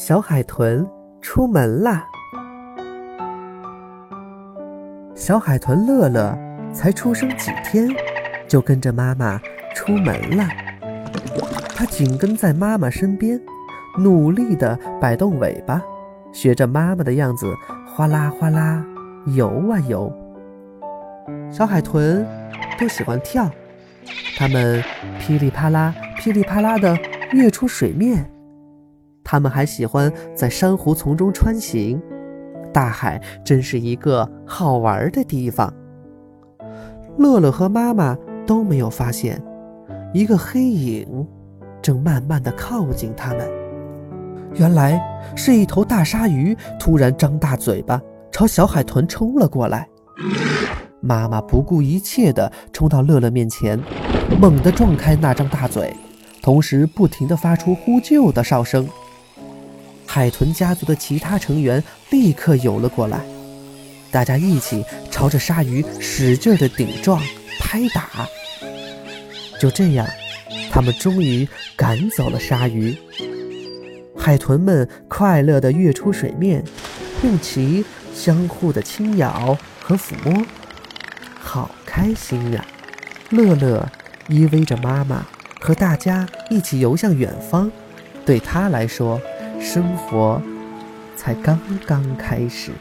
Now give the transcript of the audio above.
小海豚出门啦！小海豚乐乐才出生几天，就跟着妈妈出门了。它紧跟在妈妈身边，努力地摆动尾巴，学着妈妈的样子，哗啦哗啦游啊游。小海豚都喜欢跳，它们噼里啪啦、噼里啪啦地跃出水面。它们还喜欢在珊瑚丛中穿行，大海真是一个好玩的地方。乐乐和妈妈都没有发现，一个黑影正慢慢的靠近他们。原来是一头大鲨鱼突然张大嘴巴朝小海豚冲了过来。妈妈不顾一切的冲到乐乐面前，猛地撞开那张大嘴，同时不停的发出呼救的哨声。海豚家族的其他成员立刻游了过来，大家一起朝着鲨鱼使劲地顶撞、拍打。就这样，他们终于赶走了鲨鱼。海豚们快乐地跃出水面，用鳍相互的轻咬和抚摸，好开心呀！乐乐依偎着妈妈，和大家一起游向远方。对他来说，生活才刚刚开始。